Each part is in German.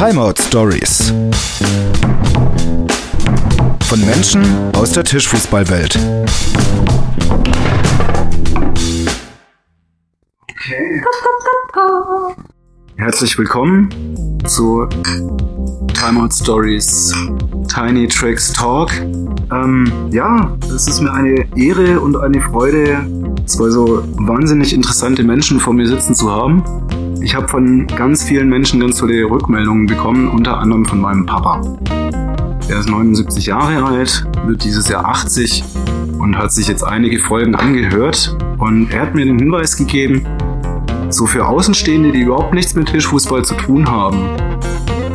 Timeout Stories. Von Menschen aus der Tischfußballwelt. Okay. Herzlich willkommen zu Timeout Stories Tiny Tricks Talk. Ähm, ja, es ist mir eine Ehre und eine Freude, zwei so wahnsinnig interessante Menschen vor mir sitzen zu haben. Ich habe von ganz vielen Menschen ganz tolle Rückmeldungen bekommen, unter anderem von meinem Papa. Er ist 79 Jahre alt, wird dieses Jahr 80 und hat sich jetzt einige Folgen angehört. Und er hat mir den Hinweis gegeben, so für Außenstehende, die überhaupt nichts mit Tischfußball zu tun haben,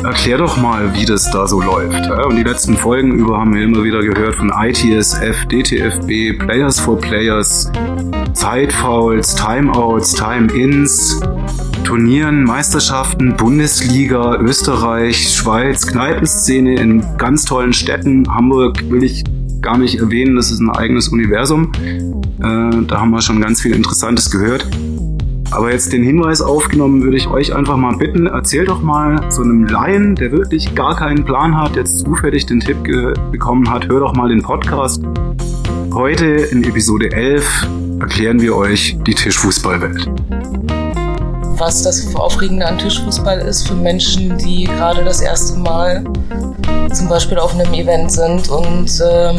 erklär doch mal, wie das da so läuft. Und die letzten Folgen über haben wir immer wieder gehört von ITSF, DTFB, Players for Players, Zeitfouls, Timeouts, Time-Ins, Turnieren, Meisterschaften, Bundesliga, Österreich, Schweiz, Kneipenszene in ganz tollen Städten. Hamburg will ich gar nicht erwähnen, das ist ein eigenes Universum. Äh, da haben wir schon ganz viel Interessantes gehört. Aber jetzt den Hinweis aufgenommen, würde ich euch einfach mal bitten, erzählt doch mal so einem Laien, der wirklich gar keinen Plan hat, jetzt zufällig den Tipp bekommen hat, hör doch mal den Podcast. Heute in Episode 11 erklären wir euch die Tischfußballwelt was das Aufregende an Tischfußball ist für Menschen, die gerade das erste Mal zum Beispiel auf einem Event sind und ähm,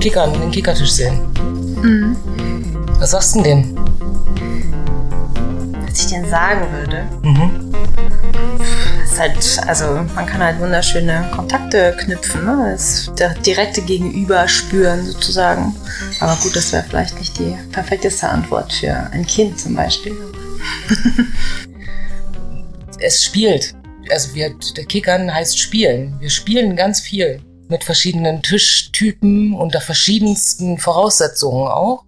Kickern, den Kickertisch sehen. Mhm. Was sagst du denn denen? Was ich denn sagen würde? Mhm. ist halt, also man kann halt wunderschöne Kontakte knüpfen, ne? das direkte Gegenüber spüren sozusagen. Aber gut, das wäre vielleicht nicht die perfekteste Antwort für ein Kind zum Beispiel es spielt. Also wir, der Kickern heißt spielen. Wir spielen ganz viel mit verschiedenen Tischtypen unter verschiedensten Voraussetzungen auch.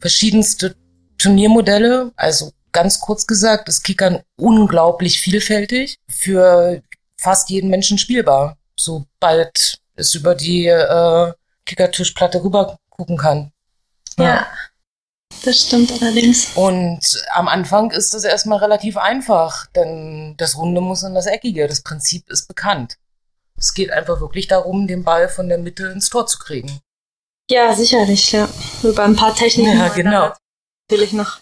Verschiedenste Turniermodelle. Also ganz kurz gesagt, ist Kickern unglaublich vielfältig. Für fast jeden Menschen spielbar. Sobald es über die äh, Kickertischplatte rüber gucken kann. Ja. ja. Das stimmt allerdings. Und am Anfang ist das erstmal relativ einfach, denn das Runde muss in das Eckige. Das Prinzip ist bekannt. Es geht einfach wirklich darum, den Ball von der Mitte ins Tor zu kriegen. Ja, sicherlich, ja. Über ein paar Techniken. Ja, genau. Natürlich noch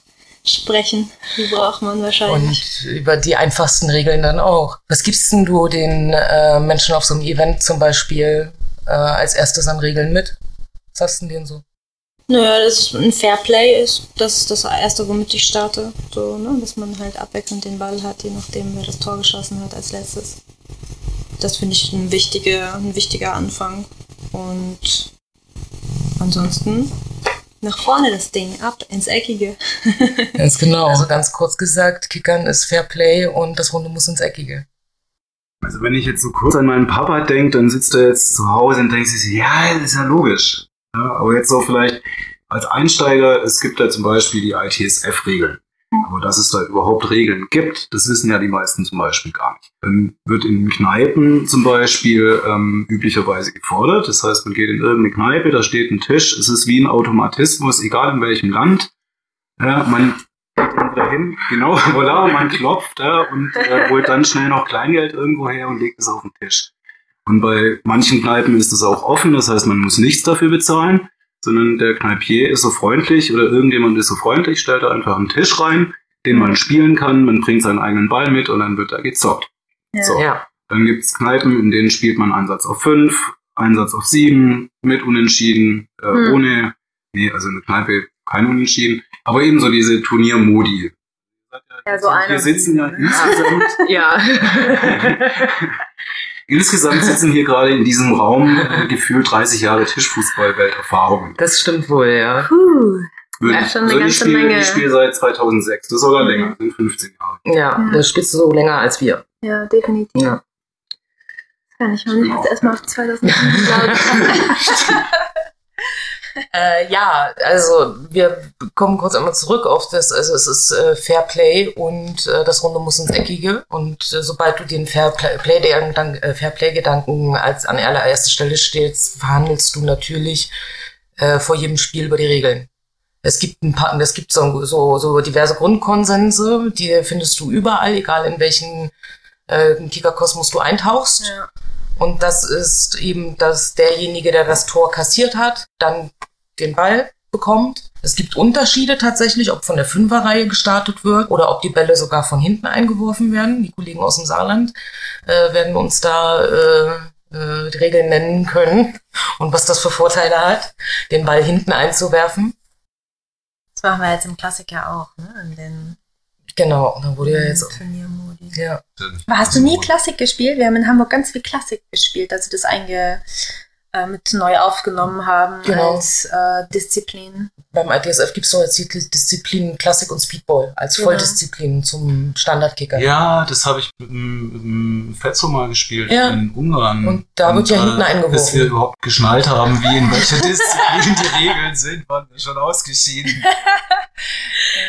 sprechen. Die braucht man wahrscheinlich. Und über die einfachsten Regeln dann auch. Was gibst denn du den äh, Menschen auf so einem Event zum Beispiel äh, als erstes an Regeln mit? Was hast du denn denen so? Naja, dass es ein Fairplay ist. Das ist das Erste, womit ich starte. So, ne? Dass man halt abwechselnd den Ball hat, je nachdem, wer das Tor geschossen hat als letztes. Das finde ich ein wichtiger, ein wichtiger Anfang. Und ansonsten nach vorne das Ding, ab ins Eckige. ganz genau. Also ganz kurz gesagt, Kickern ist Fairplay und das Runde muss ins Eckige. Also wenn ich jetzt so kurz an meinen Papa denke, dann sitzt er jetzt zu Hause und denkt sich, ja, das ist ja logisch. Ja, aber jetzt so vielleicht als Einsteiger, es gibt da zum Beispiel die ITSF-Regeln. Aber dass es da überhaupt Regeln gibt, das wissen ja die meisten zum Beispiel gar nicht. Dann wird in Kneipen zum Beispiel ähm, üblicherweise gefordert. Das heißt, man geht in irgendeine Kneipe, da steht ein Tisch, es ist wie ein Automatismus, egal in welchem Land. Ja, man geht dahin, genau, voilà, man klopft ja, und äh, holt dann schnell noch Kleingeld irgendwo her und legt es auf den Tisch. Und bei manchen Kneipen ist es auch offen, das heißt, man muss nichts dafür bezahlen, sondern der Kneipier ist so freundlich oder irgendjemand ist so freundlich, stellt da einfach einen Tisch rein, den man spielen kann, man bringt seinen eigenen Ball mit und dann wird da gezockt. Ja. So. Ja. Dann gibt's Kneipen, in denen spielt man Einsatz auf fünf, Einsatz auf sieben, mit Unentschieden, äh, hm. ohne, nee, also eine Kneipe kein Unentschieden, aber eben so diese Turniermodi. Ja, so Wir sitzen ja insgesamt. ja. Insgesamt sitzen hier gerade in diesem Raum äh, gefühlt 30 Jahre Tischfußball-Welterfahrung. Das stimmt wohl, ja. Puh. ja, schon eine also ganze ich Menge. Ich spiele seit 2006. Das ist sogar mhm. länger, sind 15 Jahre. Ja, ja, das spielst du so länger als wir. Ja, definitiv. Ja. Das kann ich mal nicht. Jetzt erstmal auf 2007, glaube ich. Äh, ja, also wir kommen kurz einmal zurück auf das, also es ist äh, Fair Play und äh, das Runde muss ins Eckige und äh, sobald du den Fair Play-Gedanken äh, Fair Play als an allererster Stelle stehst, verhandelst du natürlich äh, vor jedem Spiel über die Regeln. Es gibt ein paar, es gibt so, so, so diverse Grundkonsense, die findest du überall, egal in welchen äh, Kickerkosmos du eintauchst. Ja. Und das ist eben, dass derjenige, der das Tor kassiert hat, dann den Ball bekommt. Es gibt Unterschiede tatsächlich, ob von der Fünferreihe gestartet wird oder ob die Bälle sogar von hinten eingeworfen werden. Die Kollegen aus dem Saarland äh, werden uns da äh, äh, die Regeln nennen können und was das für Vorteile hat, den Ball hinten einzuwerfen. Das machen wir jetzt im Klassiker auch, ne? In den Genau, da wurde ja jetzt. Turniermodi. Ja. Aber hast du nie Klassik gespielt? Wir haben in Hamburg ganz viel Klassik gespielt, als sie das einge äh, mit neu aufgenommen haben Genau. als äh, Disziplin. Beim ITSF gibt es noch jetzt die Disziplinen Klassik und Speedball als Genau. Volldisziplin zum Standardkicker. Ja, das habe ich mit dem, mit Fetzo mal gespielt Ja. in Ungarn. Und da wird ja hinten eingeworfen. Bis wir überhaupt geschnallt haben, wie in welcher Disziplin die Regeln sind, waren wir schon ausgeschieden.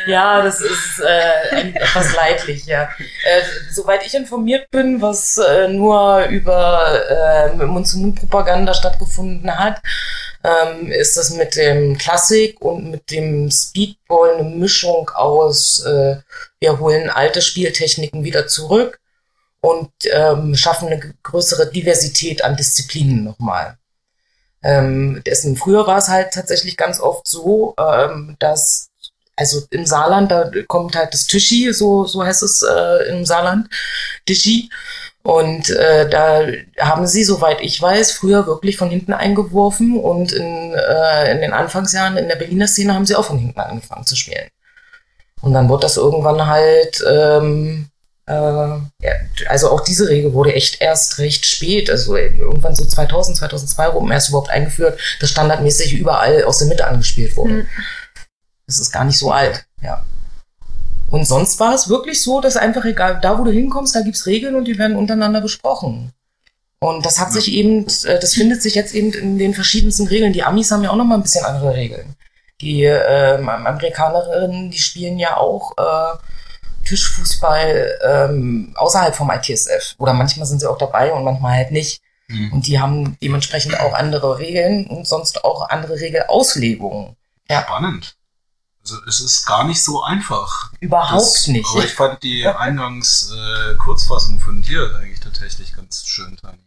Ja, das ist äh, etwas leidlich, ja. Äh, soweit ich informiert bin, was äh, nur über äh, Mund-zu-Mund-Propaganda stattgefunden hat, ähm, ist das mit dem Klassik und mit dem Speedball eine Mischung aus, äh, wir holen alte Spieltechniken wieder zurück und ähm, schaffen eine größere Diversität an Disziplinen nochmal. Ähm, dessen früher war es halt tatsächlich ganz oft so, ähm, dass also im Saarland, da kommt halt das Tischi, so, so heißt es äh, im Saarland, Tischi. Und äh, da haben sie, soweit ich weiß, früher wirklich von hinten eingeworfen und in, äh, in den Anfangsjahren in der Berliner Szene haben sie auch von hinten angefangen zu spielen. Und dann wurde das irgendwann halt, ähm, äh, ja, also auch diese Regel wurde echt erst recht spät, also irgendwann so 2000, 2002 rum erst überhaupt eingeführt, dass standardmäßig überall aus der Mitte angespielt wurde. Mhm. Das ist gar nicht so alt, ja. Und sonst war es wirklich so, dass einfach egal, da wo du hinkommst, da gibt's Regeln und die werden untereinander besprochen. Und das hat sich eben, äh, das findet sich jetzt eben in den verschiedensten Regeln. Die Amis haben ja auch noch mal ein bisschen andere Regeln. Die ähm, Amerikanerinnen, die spielen ja auch äh, Tischfußball ähm, außerhalb vom ITSF. Oder manchmal sind sie auch dabei und manchmal halt nicht. Hm. Und die haben dementsprechend auch andere Regeln und sonst auch andere Regelauslegungen. Ja. Spannend. Also es ist gar nicht so einfach. Überhaupt Das- nicht. Aber ich fand die eingangs äh, Kurzfassung von dir eigentlich tatsächlich ganz schön, Tani.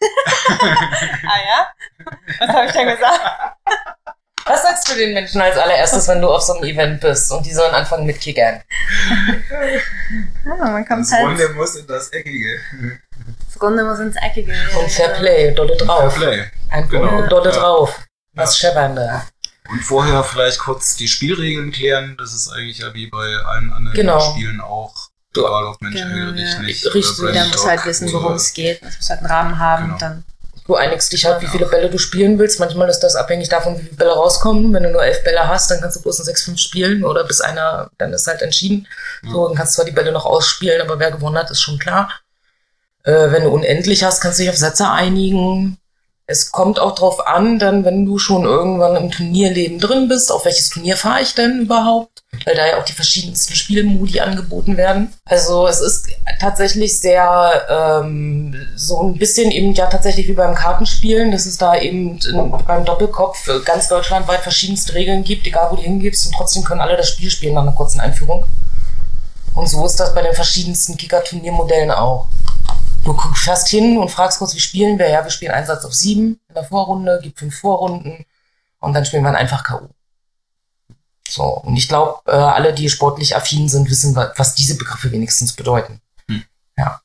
Ah ja? Was habe ich denn gesagt? Was sagst du den Menschen als allererstes, wenn du auf so einem Event bist und die sollen anfangen mit Kickern? Ja, man kommt Das halt. Runde muss in das Eckige. Das Runde muss ins Eckige. ja, Und Fair. Play, dolle Fair drauf. Play. Ein Genau. dolle Ja. drauf. Was Ja. scheppern da? Und vorher vielleicht kurz die Spielregeln klären. Das ist eigentlich ja wie bei allen anderen Genau. Spielen auch. Egal ob Mensch, Genau, ja. nicht. Richtig. Jeder Brain muss halt wissen, worum es geht. Es muss halt einen Rahmen haben. Genau. Und dann Du einigst dich halt, wie viele Bälle du spielen willst. Manchmal ist das abhängig davon, wie viele Bälle rauskommen. Wenn du nur elf Bälle hast, dann kannst du bloß ein 6-5 spielen oder bis einer, dann ist halt entschieden. So, dann kannst du zwar die Bälle noch ausspielen, aber wer gewonnen hat, ist schon klar. Äh, wenn du unendlich hast, kannst du dich auf Sätze einigen. Es kommt auch drauf an, dann, wenn du schon irgendwann im Turnierleben drin bist, auf welches Turnier fahre ich denn überhaupt? Weil da ja auch die verschiedensten Spielmodi angeboten werden. Also es ist tatsächlich sehr ähm, so ein bisschen eben ja tatsächlich wie beim Kartenspielen, dass es da eben in, beim Doppelkopf ganz deutschlandweit verschiedenste Regeln gibt, egal wo du hingibst und trotzdem können alle das Spiel spielen nach einer kurzen Einführung. Und so ist das bei den verschiedensten Kicker-Turniermodellen auch. Du fährst hin und fragst kurz, wie spielen wir? Ja, wir spielen Einsatz auf sieben in der Vorrunde, gibt fünf Vorrunden und dann spielen wir ein einfach K.O. So, und ich glaube, äh, alle, die sportlich affin sind, wissen, wa- was diese Begriffe wenigstens bedeuten. Hm. Ja.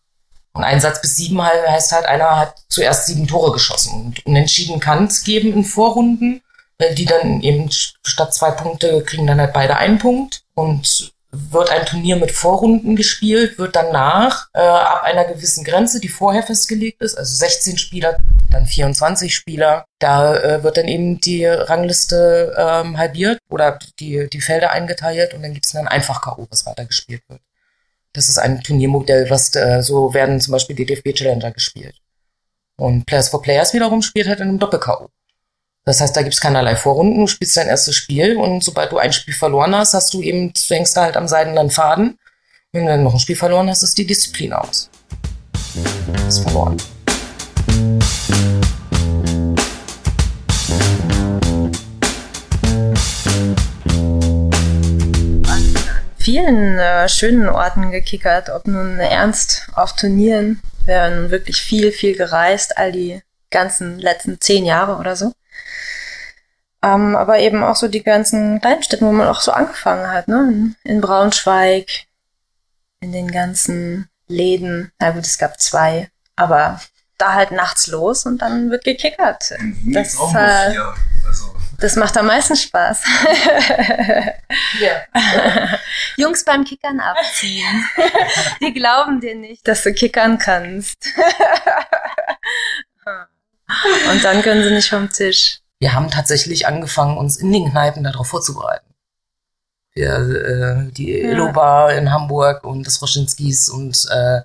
Und Einsatz bis sieben heißt halt, einer hat zuerst sieben Tore geschossen. Und unentschieden kann es geben in Vorrunden, weil die dann eben statt zwei Punkte kriegen dann halt beide einen Punkt. Und wird ein Turnier mit Vorrunden gespielt, wird danach äh, ab einer gewissen Grenze, die vorher festgelegt ist, also 16 Spieler, dann 24 Spieler, da äh, wird dann eben die Rangliste ähm, halbiert oder die, die Felder eingeteilt und dann gibt es dann einfach K.O., was weiter gespielt wird. Das ist ein Turniermodell, was äh, so werden zum Beispiel die DFB Challenger gespielt. Und Players for Players wiederum spielt halt in einem Doppel-K.O. Das heißt, da gibt's keinerlei Vorrunden, du spielst dein erstes Spiel und sobald du ein Spiel verloren hast, hast du eben, du hängst da halt am seidenen Faden. Wenn du dann noch ein Spiel verloren hast, ist die Disziplin aus. Ist verloren. an vielen äh, schönen Orten gekickert, ob nun ernst auf Turnieren. Wir haben wirklich viel, viel gereist, all die ganzen letzten zehn Jahre oder so. Ähm, aber eben auch so die ganzen Kleinstädte, wo man auch so angefangen hat, ne? In, in Braunschweig, in den ganzen Läden. Na gut, es gab zwei, aber da halt nachts los und dann wird gekickert. Das, auch nur äh, vier. Also, das macht am meisten Spaß. Ja. Jungs beim Kickern abziehen. Die glauben dir nicht, dass du kickern kannst. Und dann können sie nicht vom Tisch. Wir haben tatsächlich angefangen, uns in den Kneipen darauf vorzubereiten. Wir, äh, die Ja. Illo Bar in Hamburg und das Roschinskis und äh,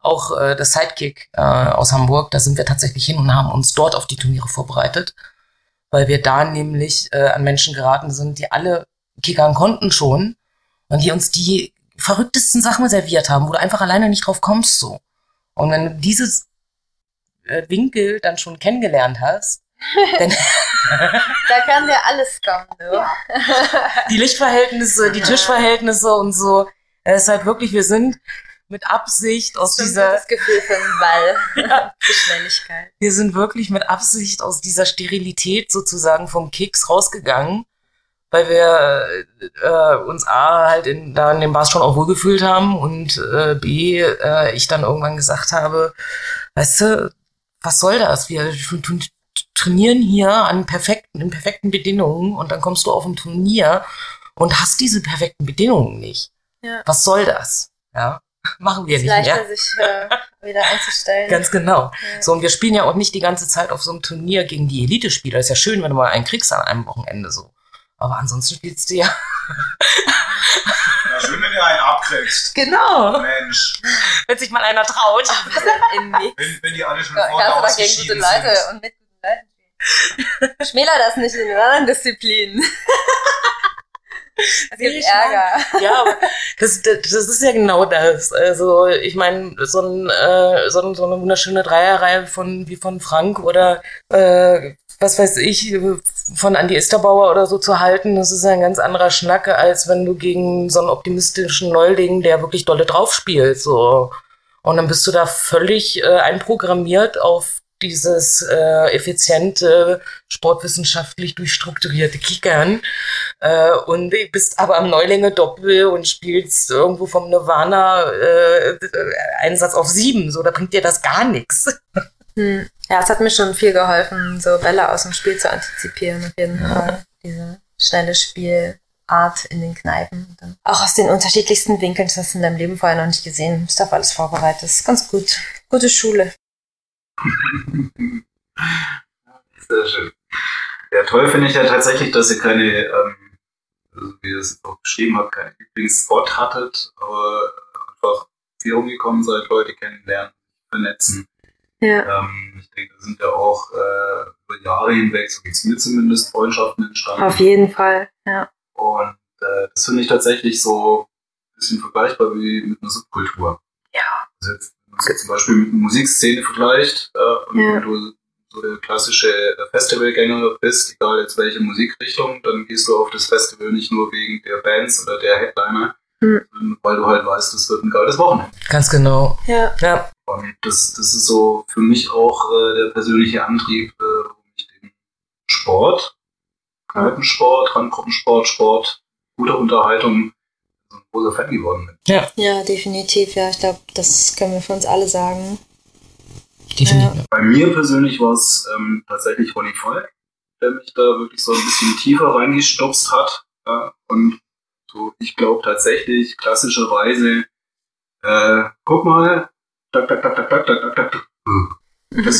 auch äh, das Sidekick äh, aus Hamburg, da sind wir tatsächlich hin und haben uns dort auf die Turniere vorbereitet, weil wir da nämlich äh, an Menschen geraten sind, die alle kickern konnten schon und die uns die verrücktesten Sachen serviert haben, wo du einfach alleine nicht drauf kommst so. Und wenn du dieses äh, Winkel dann schon kennengelernt hast, dann Da kann dir alles kommen, du. die Lichtverhältnisse, die Tischverhältnisse und so. Es ist halt wirklich, wir sind mit Absicht aus dieser, Das Gefühl für den Ball. Für Schnelligkeit. wir sind wirklich mit Absicht aus dieser Sterilität sozusagen vom Kicks rausgegangen, weil wir äh, uns A halt in, da in dem Bars schon auch wohlgefühlt haben und äh, B, äh, ich dann irgendwann gesagt habe, weißt du, was soll das? Wir trainieren hier an perfekten, in perfekten Bedingungen und dann kommst du auf ein Turnier und hast diese perfekten Bedingungen nicht. Ja. Was soll das? Ja, machen wir nicht mehr. leichter, sich äh, wieder einzustellen. Ganz genau. Ja. So, und wir spielen ja auch nicht die ganze Zeit auf so einem Turnier gegen die Elite-Spieler. Ist ja schön, wenn du mal einen kriegst an einem Wochenende so. Aber ansonsten spielst du ja. na schön, wenn ihr einen abkriegst. Genau. Mensch. Wenn sich mal einer traut. Wenn, wenn die alle schon Kannst vorher du doch gegen gute ausgeschieden Leute sind. und mit guten Leuten spielen. Schmäler das nicht in den anderen Disziplinen. Es Nee, gibt ich Ärger. Ja, aber das, das, das ist ja genau das. Also, ich meine, so, ein, äh, so, ein, so eine wunderschöne Dreierreihe von wie von Frank oder äh, was weiß ich, von Andy Isterbauer oder so zu halten, das ist ein ganz anderer Schnack, als wenn du gegen so einen optimistischen Neuling, der wirklich dolle drauf spielt. So. Und dann bist du da völlig äh, einprogrammiert auf dieses äh, effiziente, sportwissenschaftlich durchstrukturierte Kickern äh, und bist aber am Neulinge Doppel und spielst irgendwo vom Nirvana äh, Einsatz auf sieben. So, da bringt dir das gar nichts. Hm. Ja, es hat mir schon viel geholfen, so Bälle aus dem Spiel zu antizipieren, auf jeden Fall. Diese schnelle Spielart in den Kneipen. Auch aus den unterschiedlichsten Winkeln, das hast du in deinem Leben vorher noch nicht gesehen. Bist auf alles vorbereitet. Das ist ganz gut. Gute Schule. Sehr schön. Ja, toll finde ich ja tatsächlich, dass ihr keine, ähm, also wie ihr es auch beschrieben habt, keinen Lieblingsspot hattet, aber einfach viel rumgekommen seid, Leute kennenlernen, vernetzen. Ja. Ähm, ich denke, da sind ja auch äh, über Jahre hinweg, so geht's mir zumindest, Freundschaften entstanden. Auf jeden Fall. Ja. Und äh, das finde ich tatsächlich so ein bisschen vergleichbar wie mit einer Subkultur. Ja. Also jetzt, wenn man es jetzt zum Beispiel mit einer Musikszene vergleicht, äh, und Ja. wenn du so der klassische äh, Festivalgänger bist, egal jetzt welche Musikrichtung, dann gehst du auf das Festival nicht nur wegen der Bands oder der Headliner, Hm. sondern weil du halt weißt, es wird ein geiles Wochenende. Ganz genau. Ja. Ja, Und das, das ist so für mich auch äh, der persönliche Antrieb, äh, warum ich den Sport, Kneipensport, Randgruppensport, Sport, gute Unterhaltung, so ein großer Fan geworden bin. Ja, definitiv. Ja, ich glaube, das können wir für uns alle sagen. definitiv. Bei mir persönlich war es ähm, tatsächlich Ronny Falk, der mich da wirklich so ein bisschen tiefer reingestupst hat. Ja, und so, ich glaube tatsächlich klassischerweise, äh, guck mal, das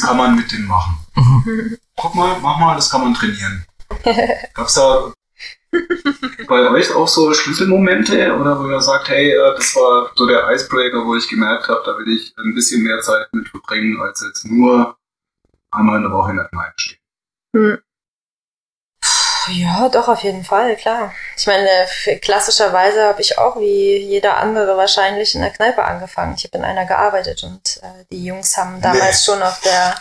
kann man mit dem machen. Mhm. Guck mal, mach mal, das kann man trainieren. Gab's da bei euch auch so Schlüsselmomente oder wo ihr sagt, hey, äh, das war so der Icebreaker, wo ich gemerkt habe, da will ich ein bisschen mehr Zeit mit verbringen, als jetzt nur einmal in der Woche in der Kneipe stehen? Hm. Ja, doch, auf jeden Fall, klar. Ich meine, klassischerweise habe ich auch wie jeder andere wahrscheinlich in der Kneipe angefangen. Ich habe in einer gearbeitet und äh, die Jungs haben damals schon auf der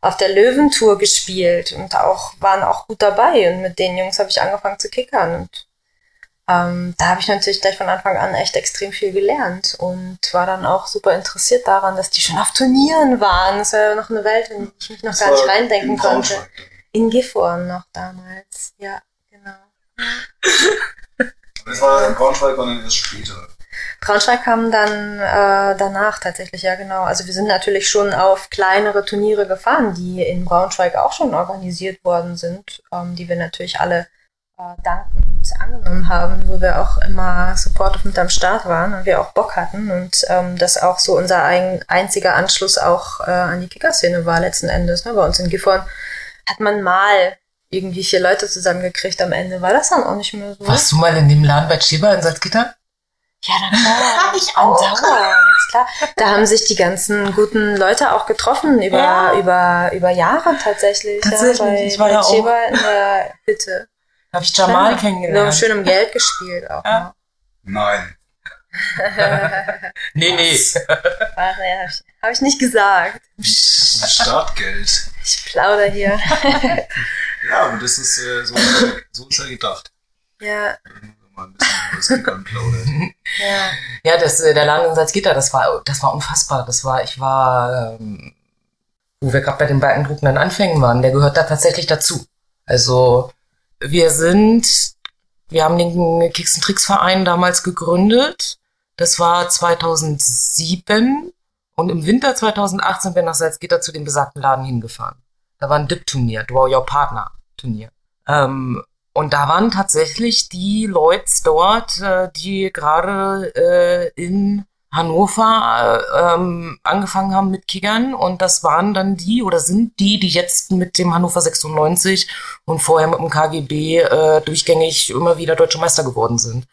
auf der Löwentour gespielt und auch waren auch gut dabei und mit den Jungs habe ich angefangen zu kickern und ähm, da habe ich natürlich gleich von Anfang an echt extrem viel gelernt und war dann auch super interessiert daran, dass die schon auf Turnieren waren. Das war ja noch eine Welt, in die ich mich noch Das gar nicht reindenken in konnte. Braunschweig. In Gifhorn noch damals, ja, genau. Das war in Braunschweig, war dann erst später. Braunschweig kam dann äh, danach tatsächlich, ja genau. Also wir sind natürlich schon auf kleinere Turniere gefahren, die in Braunschweig auch schon organisiert worden sind, ähm, die wir natürlich alle äh, dankend angenommen haben, wo wir auch immer supportive mit am Start waren und wir auch Bock hatten und ähm, das auch so unser ein, einziger Anschluss auch äh, an die Kickerszene war letzten Endes. Ne? Bei uns in Gifhorn hat man mal irgendwie vier Leute zusammengekriegt am Ende. War das dann auch nicht mehr so? Warst du mal in dem Laden bei Chiba in Salzgitter? Ja, dann war Ich auch. Andauernd, ist klar. Da haben sich die ganzen guten Leute auch getroffen über, Ja. über, über Jahre tatsächlich. Tatsächlich, ja, bei, ich war bei da auch. Sheba in der Hütte. Da habe ich Jamal Ja, kennengelernt. Schön um Geld gespielt auch. Ja. Nein. Nee, nee. Ach, ja, hab, ich, hab ich nicht gesagt. Startgeld. Ich plauder hier. Ja, aber das ist, äh, so, ist er, so ist er gedacht. ja, Mal ein bisschen plaudert. ja. Ja, das, äh, der Laden in Salzgitter, das war, das war unfassbar. Das war, ich war, ähm, wo wir gerade bei den beeindruckenden Anfängen waren, der gehört da tatsächlich dazu. Also, wir sind, wir haben den Kicks Tricks Verein damals gegründet. Das war 2007 und im Winter 2008 sind wir nach Salzgitter zu dem besagten Laden hingefahren. Da war ein Dip-Turnier, Draw Your Partner Turnier. Ähm, und da waren tatsächlich die Leute dort, äh, die gerade äh, in Hannover äh, ähm, angefangen haben mit Kickern. Und das waren dann die oder sind die, die jetzt mit dem Hannover 96 und vorher mit dem KGB äh, durchgängig immer wieder deutsche Meister geworden sind.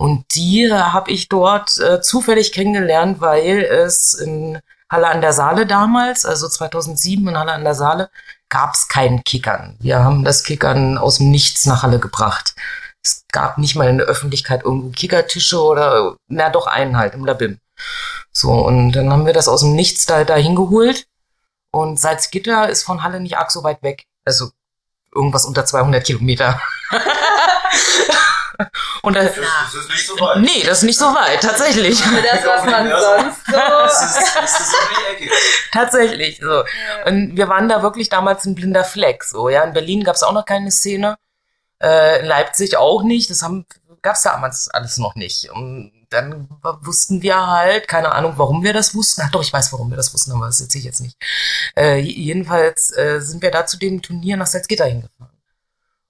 Und die äh, habe ich dort äh, zufällig kennengelernt, weil es in Halle an der Saale damals, also 2007 in Halle an der Saale, gab es keinen Kickern. Wir haben das Kickern aus dem Nichts nach Halle gebracht. Es gab nicht mal in der Öffentlichkeit irgendwo Kickertische oder, na doch einen halt im Labim. So, und dann haben wir das aus dem Nichts da, da hingeholt. Und Salzgitter ist von Halle nicht arg so weit weg. Also irgendwas unter 200 Kilometer. und da, Das ist nicht so weit. nee, das ist nicht so weit, tatsächlich. Das, was man Ja, sonst Das so. ist, das ist um die Ecke. Tatsächlich, so. Und wir waren da wirklich damals ein blinder Fleck, so, ja. In Berlin gab's auch noch keine Szene, äh, in Leipzig auch nicht, das haben, gab's damals alles noch nicht. Und dann wussten wir halt, keine Ahnung, warum wir das wussten. Ach doch, ich weiß, warum wir das wussten, aber das erzähle ich jetzt nicht. Äh, jedenfalls äh, sind wir da zu dem Turnier nach Salzgitter hingefahren.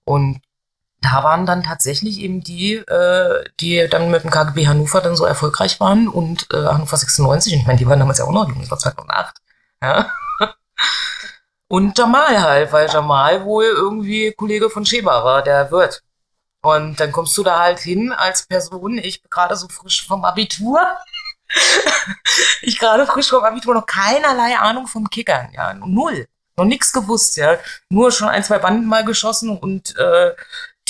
Und da waren dann tatsächlich eben die, äh, die dann mit dem KGB Hannover dann so erfolgreich waren und äh, Hannover 96, und ich meine, die waren damals ja auch noch jung, das war 2008. Ja. Und Jamal halt, weil Jamal wohl irgendwie Kollege von Sheba war, der Wirt. Und dann kommst du da halt hin als Person, ich bin gerade so frisch vom Abitur. ich gerade frisch vom Abitur, noch keinerlei Ahnung vom Kickern, ja, null. Noch nix gewusst, ja. Nur schon ein, zwei Banden mal geschossen und äh,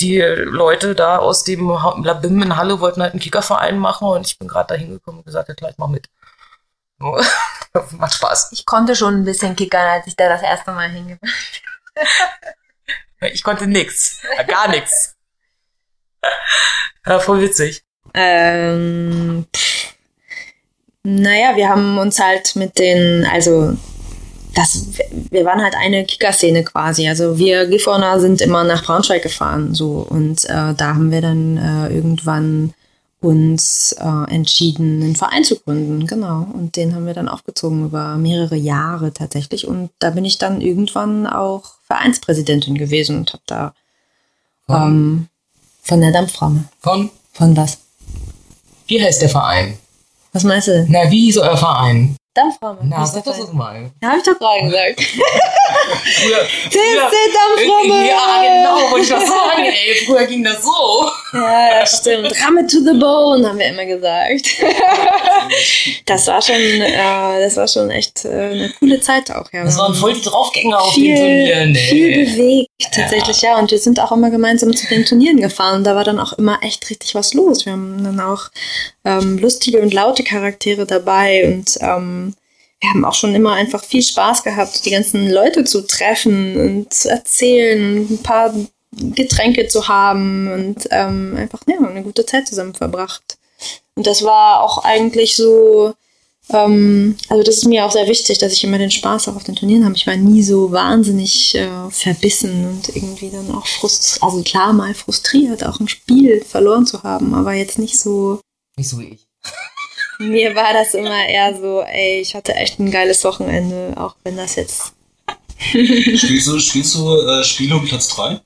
die Leute da aus dem Labim in Halle wollten halt einen Kickerverein machen und ich bin gerade da hingekommen und gesagt, ja klar, ich mach mit. Macht Spaß. Ich konnte schon ein bisschen kickern, als ich da das erste Mal hingefahren Ich konnte nix. Gar nix. Ja, voll witzig. Ähm, naja, wir haben uns halt mit den, also das, wir waren halt eine Kickerszene quasi. Also wir Gifhorner sind immer nach Braunschweig gefahren, so und äh, da haben wir dann äh, irgendwann uns äh, entschieden, einen Verein zu gründen, genau. Und den haben wir dann aufgezogen über mehrere Jahre tatsächlich. Und da bin ich dann irgendwann auch Vereinspräsidentin gewesen und habe da ähm, von der Dampframme. Von, Von was? wie heißt der Verein? Was meinst du? Na, wie hieß euer Verein? Dampframme. Na, Ist der sag das doch mal. Ja, hab ich doch gerade gesagt. Früher, TSC Dampframme! Ja, genau, wollte ich das sagen, ey. Früher ging das so. Ja, das stimmt. Ramme to the bone, haben wir immer gesagt. das war schon, äh, das war schon echt äh, eine coole Zeit auch, ja. Das waren voll die Draufgänger auf viel, den Turnieren, viel ey. bewegt, tatsächlich, ja. Und wir sind auch immer gemeinsam zu den Turnieren gefahren. Und da war dann auch immer echt richtig was los. Wir haben dann auch ähm, lustige und laute Charaktere dabei und ähm, wir haben auch schon immer einfach viel Spaß gehabt, die ganzen Leute zu treffen und zu erzählen, ein paar Getränke zu haben und ähm, einfach ja, eine gute Zeit zusammen verbracht. Und das war auch eigentlich so, ähm, also das ist mir auch sehr wichtig, dass ich immer den Spaß auch auf den Turnieren habe. Ich war nie so wahnsinnig äh, verbissen und irgendwie dann auch frustriert, also klar mal frustriert, auch ein Spiel verloren zu haben, aber jetzt nicht so. Nicht so wie ich. Mir war das immer eher so, ey, ich hatte echt ein geiles Wochenende, auch wenn das jetzt. spielst du, spielst du äh, Spiele um Platz 3?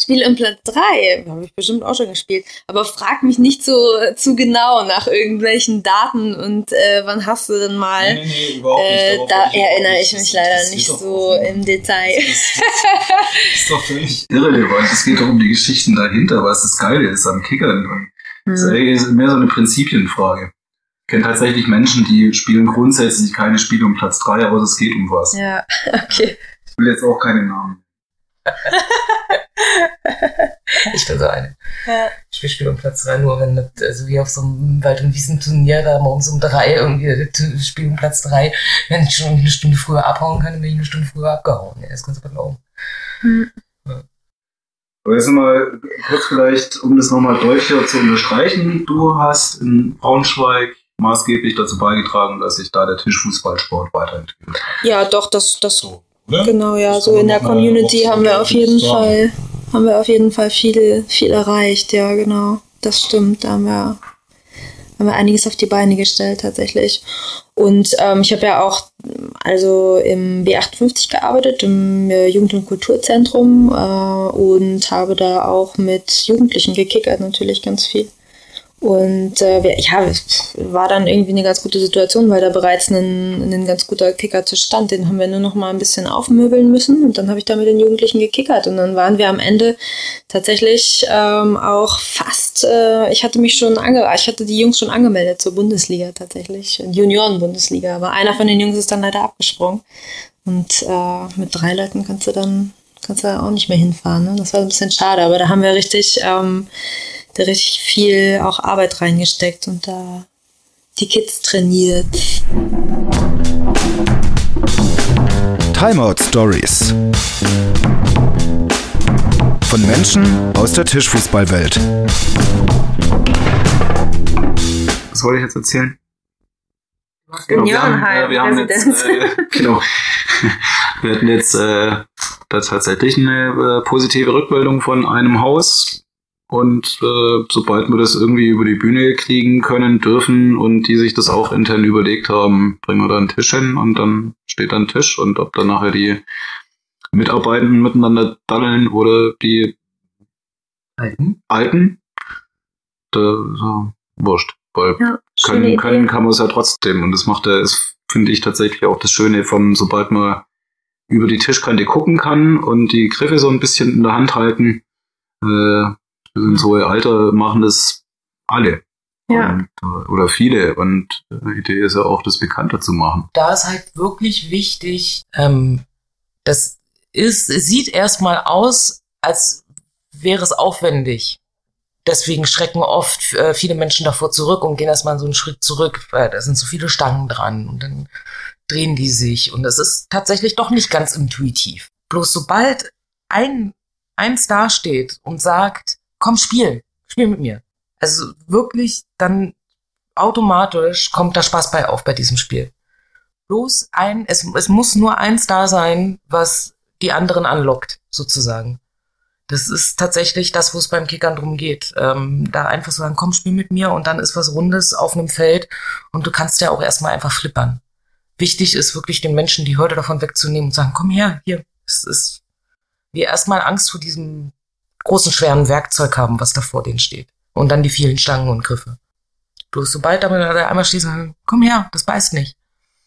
Spiel um Platz 3, habe ich bestimmt auch schon gespielt. Aber frag mich nicht so zu genau nach irgendwelchen Daten und äh, wann hast du denn mal. Nee, nee, nee, überhaupt nicht. Äh, Darauf da erinnere ich nicht. mich leider das nicht so auch- im Detail. Das ist, das ist doch völlig irrelevant. Es geht doch um die Geschichten dahinter, was das Geile ist am Kickern. Das ist Hm. eigentlich mehr so eine Prinzipienfrage. Ich kenne tatsächlich Menschen, die spielen grundsätzlich keine Spiele um Platz 3, aber es geht um was. Ja, okay. Ich will jetzt auch keinen Namen. Ich bin so eine. Ja. Ich spiele um Platz 3 nur, wenn das, also wie auf so einem Wald- und Wiesenturnier, da morgens um drei irgendwie das Spiel um Platz 3, wenn ich schon eine Stunde früher abhauen kann, dann bin ich eine Stunde früher abgehauen. Ja, das kannst du glauben. Aber jetzt mal kurz vielleicht, um das nochmal deutlicher zu unterstreichen. Du hast in Braunschweig maßgeblich dazu beigetragen, dass sich da der Tischfußballsport weiterentwickelt. Ja, doch, das, das So, oder? Genau, ja, Das so in der Community haben wir auf jeden. Fall, haben wir auf jeden Fall viel, viel erreicht, ja, genau. Das stimmt, da haben wir, haben wir einiges auf die Beine gestellt tatsächlich. Und ähm, ich habe ja auch also im B58 gearbeitet, im äh, Jugend- und Kulturzentrum äh, und habe da auch mit Jugendlichen gekickert natürlich ganz viel. Und äh, ja, war dann irgendwie eine ganz gute Situation, weil da bereits ein, ein ganz guter Kickertisch stand. Den haben wir nur noch mal ein bisschen aufmöbeln müssen und dann habe ich da mit den Jugendlichen gekickert. Und dann waren wir am Ende tatsächlich ähm, auch fast, äh, ich hatte mich schon ange ich hatte die Jungs schon angemeldet zur Bundesliga tatsächlich, Junioren-Bundesliga. Aber einer von den Jungs ist dann leider abgesprungen. Und äh, mit drei Leuten kannst du dann kannst du auch nicht mehr hinfahren. Ne? Das war ein bisschen schade, aber da haben wir richtig, ähm, da richtig viel auch Arbeit reingesteckt und da die Kids trainiert. Timeout Stories. Von Menschen aus der Tischfußballwelt. Was wollte ich jetzt erzählen? Im wir haben, äh, wir haben jetzt, Residenz. äh, genau. Wir hatten jetzt äh, da tatsächlich eine äh, positive Rückmeldung von einem Haus. Und äh, sobald wir das irgendwie über die Bühne kriegen können, dürfen und die sich das auch intern überlegt haben, bringen wir da einen Tisch hin und dann steht da ein Tisch und ob dann nachher die Mitarbeitenden miteinander daddeln oder die Halten. Alten, da so, wurscht. Weil Ja, können, können kann man es ja trotzdem. Und das macht er, ist, finde ich tatsächlich auch das Schöne von, sobald man über die Tischkante gucken kann und die Griffe so ein bisschen in der Hand halten, äh, in so ein Alter machen das alle. Ja. Und, äh, oder viele. Und äh, die Idee ist ja auch, das bekannter zu machen. Da ist halt wirklich wichtig, ähm, das ist, es sieht erstmal aus, als wäre es aufwendig. Deswegen schrecken oft äh, viele Menschen davor zurück und gehen erstmal so einen Schritt zurück, weil da sind so viele Stangen dran und dann drehen die sich und es ist tatsächlich doch nicht ganz intuitiv. Bloß sobald ein, eins dasteht und sagt, komm spielen, spiel mit mir. Also wirklich dann automatisch kommt da Spaß bei auf bei diesem Spiel. Bloß ein, es, es muss nur eins da sein, was die anderen anlockt, sozusagen. Das ist tatsächlich das, wo es beim Kickern drum geht. Ähm, da einfach so sagen, komm, spiel mit mir und dann ist was Rundes auf einem Feld und du kannst ja auch erstmal einfach flippern. Wichtig ist wirklich den Menschen die Hürde davon wegzunehmen und sagen, komm her, hier. Es ist, wir erstmal Angst vor diesem großen, schweren Werkzeug haben, was da vor denen steht. Und dann die vielen Stangen und Griffe. Bloß sobald da einmal steht, sagen, komm her, das beißt nicht.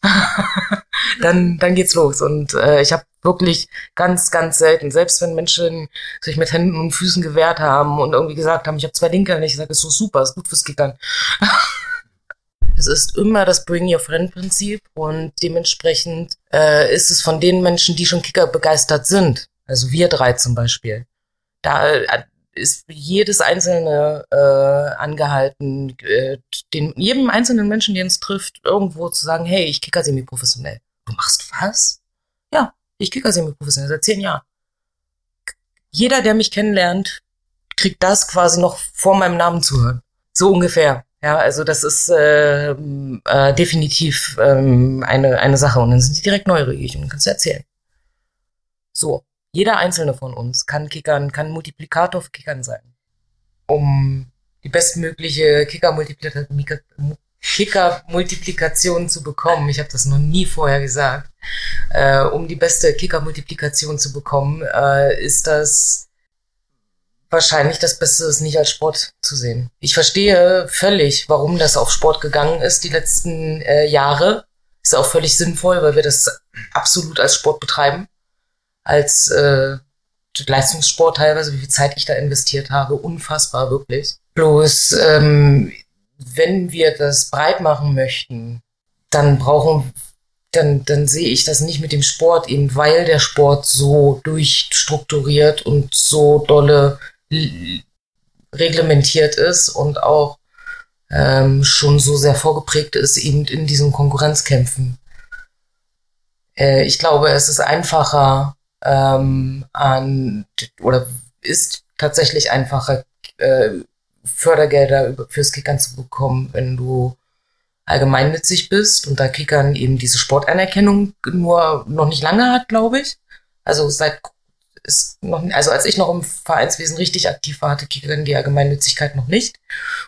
dann, dann geht's los. Und äh, ich habe wirklich ganz, ganz selten, selbst wenn Menschen sich mit Händen und Füßen gewehrt haben und irgendwie gesagt haben, ich habe zwei Linke, ich sage, ist so super, ist gut fürs Kickern. es ist immer das Bring Your Friend Prinzip und dementsprechend äh, ist es von den Menschen, die schon Kicker begeistert sind, also wir drei zum Beispiel, da äh, ist jedes einzelne äh, angehalten, äh, den, jedem einzelnen Menschen, den es trifft, irgendwo zu sagen, hey, ich kicker semi-professionell. Du machst was? Ja, ich kicker semi-professionell seit zehn Jahren. jeder, der mich kennenlernt, kriegt das quasi noch vor meinem Namen zu hören. So ungefähr. Ja, also das ist äh, äh, definitiv ähm, eine, eine Sache. Und dann sind die direkt neugierig und kannst du erzählen. So, jeder einzelne von uns kann Kickern, kann Multiplikator für Kickern sein. Um die bestmögliche Kicker-Multiplikation zu bekommen, ich habe das noch nie vorher gesagt, äh, um die beste Kicker-Multiplikation zu bekommen, äh, ist das wahrscheinlich das Beste ist, nicht als Sport zu sehen. Ich verstehe völlig, warum das auf Sport gegangen ist die letzten äh, Jahre. Ist auch völlig sinnvoll, weil wir das absolut als Sport betreiben. Als äh, Leistungssport teilweise, wie viel Zeit ich da investiert habe. Unfassbar, wirklich. Bloß, ähm, wenn wir das breit machen möchten, dann brauchen dann, dann sehe ich das nicht mit dem Sport, eben weil der Sport so durchstrukturiert und so dolle reglementiert ist und auch ähm, schon so sehr vorgeprägt ist, eben in diesen Konkurrenzkämpfen. Äh, ich glaube, es ist einfacher ähm, an oder ist tatsächlich einfacher, äh, Fördergelder fürs Kickern zu bekommen, wenn du allgemeinnützig bist und da Kickern eben diese Sportanerkennung nur noch nicht lange hat, glaube ich. Also seit ist noch, also als ich noch im Vereinswesen richtig aktiv war, hatte Kickern die Allgemeinnützigkeit noch nicht.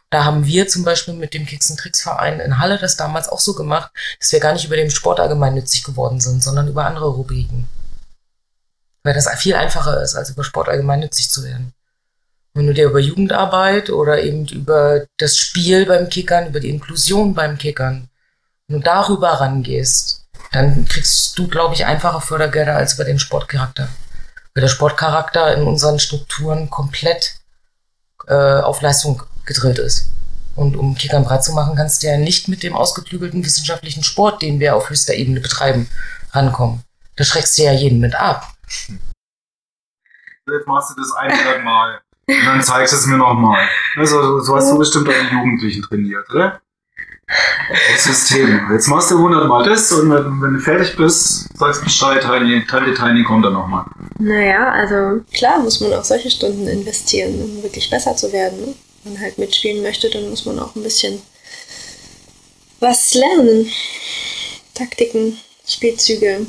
Da haben wir zum Beispiel mit dem Kicks Tricks Verein in Halle das damals auch so gemacht, dass wir gar nicht über den Sport allgemeinnützig geworden sind, sondern über andere Rubriken. Weil das viel einfacher ist, als über Sport allgemeinnützig zu werden. Wenn du dir über Jugendarbeit oder eben über das Spiel beim Kickern, über die Inklusion beim Kickern, wenn du darüber rangehst, dann kriegst du, glaube ich, einfache Fördergelder als über den Sportcharakter weil der Sportcharakter in unseren Strukturen komplett äh, auf Leistung gedrillt ist. Und um Kickern breit zu machen, kannst du ja nicht mit dem ausgeklügelten wissenschaftlichen Sport, den wir auf höchster Ebene betreiben, rankommen. Da schreckst du ja jeden mit ab. Jetzt machst du das ein Mal. Und dann zeigst du es mir nochmal. Also, so hast du bestimmt deine Jugendlichen trainiert, oder? Das System. Jetzt machst du 100 Mal das und wenn, wenn du fertig bist, sagst Bescheid, Tiny, Tiny, Tiny kommt dann nochmal. Naja, also klar muss man auch solche Stunden investieren, um wirklich besser zu werden. Ne? Wenn man halt mitspielen möchte, dann muss man auch ein bisschen was lernen. Taktiken, Spielzüge.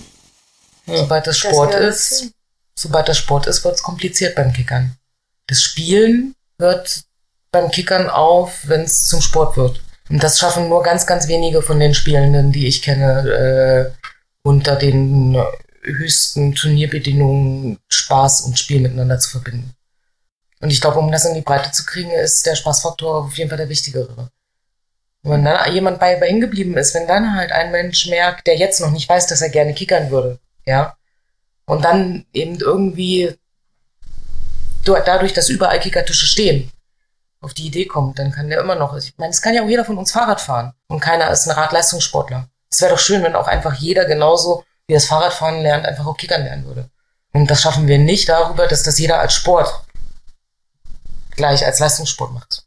Sobald das Sport das ist, sobald das Sport ist, wird es kompliziert beim Kickern. Das Spielen hört beim Kickern auf, wenn es zum Sport wird. Und das schaffen nur ganz, ganz wenige von den Spielenden, die ich kenne, äh, unter den höchsten Turnierbedingungen Spaß und Spiel miteinander zu verbinden. Und ich glaube, um das in die Breite zu kriegen, ist der Spaßfaktor auf jeden Fall der wichtigere. wenn dann jemand bei, bei hingeblieben ist, wenn dann halt ein Mensch merkt, der jetzt noch nicht weiß, dass er gerne kickern würde, ja, und dann eben irgendwie dadurch, dass überall Kickertische stehen, auf die Idee kommt, dann kann der immer noch. Ich meine, es kann ja auch jeder von uns Fahrrad fahren und keiner ist ein Radleistungssportler. Es wäre doch schön, wenn auch einfach jeder genauso wie das Fahrradfahren lernt, einfach auch Kickern lernen würde. Und das schaffen wir nicht darüber, dass das jeder als Sport gleich als Leistungssport macht.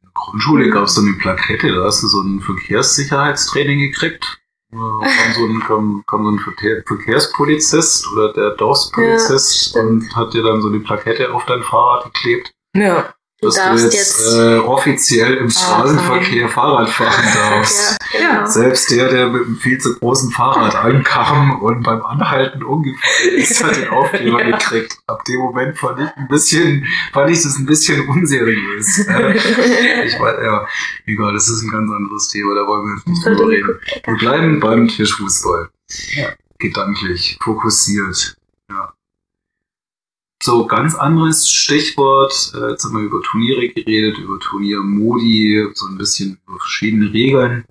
In der Grundschule gab es dann die Plakette, da hast du so ein Verkehrssicherheitstraining gekriegt. Da kam so ein, kam, kam so ein Verkehrspolizist oder der Dorfspolizist ja, und hat dir dann so eine Plakette auf dein Fahrrad geklebt. Ja dass du jetzt, jetzt äh, offiziell im Straßenverkehr Fahrrad fahren darfst. ja, genau. Selbst der, der mit einem viel zu großen Fahrrad ankam und beim Anhalten umgefallen ist, hat den Aufkleber ja. gekriegt. Ab dem Moment fand ich ein bisschen, fand ich das ein bisschen unseriös. ich weiß, ja, egal, das ist ein ganz anderes Thema, da wollen wir nicht drüber reden. Wir bleiben beim Tischfußball. Ja. Gedanklich, fokussiert. So ganz anderes Stichwort. Äh, jetzt haben wir über Turniere geredet, über Turniermodi, so ein bisschen über verschiedene Regeln.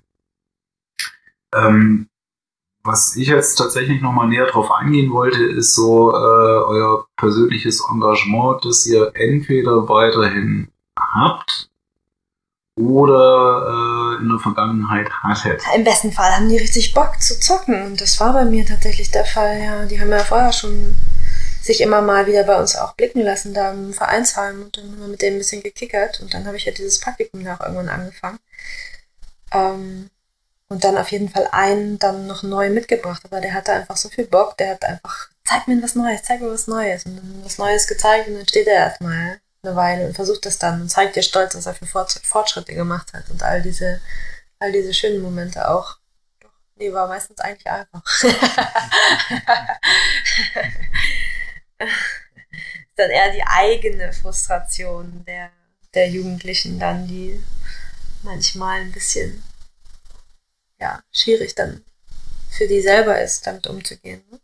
Ähm, was ich jetzt tatsächlich nochmal näher drauf eingehen wollte, ist so äh, euer persönliches Engagement, das ihr entweder weiterhin habt oder äh, in der Vergangenheit hattet. Im besten Fall haben die richtig Bock zu zocken und das war bei mir tatsächlich der Fall. Ja, die haben ja vorher schon sich immer mal wieder bei uns auch blicken lassen, da im Vereinsheim und dann haben wir mit dem ein bisschen gekickert und dann habe ich ja dieses Praktikum auch irgendwann angefangen. Ähm, und dann auf jeden Fall einen dann noch neu mitgebracht, aber der hatte einfach so viel Bock, der hat einfach zeig mir was Neues, zeig mir was Neues. Und dann was Neues gezeigt und dann steht er erstmal eine Weile und versucht das dann und zeigt dir stolz, was er für Fortschritte gemacht hat und all diese, all diese schönen Momente auch. Doch, nee, war meistens eigentlich einfach. dann eher die eigene Frustration der, der Jugendlichen dann, die manchmal ein bisschen ja, schwierig dann für die selber ist, damit umzugehen. Ne?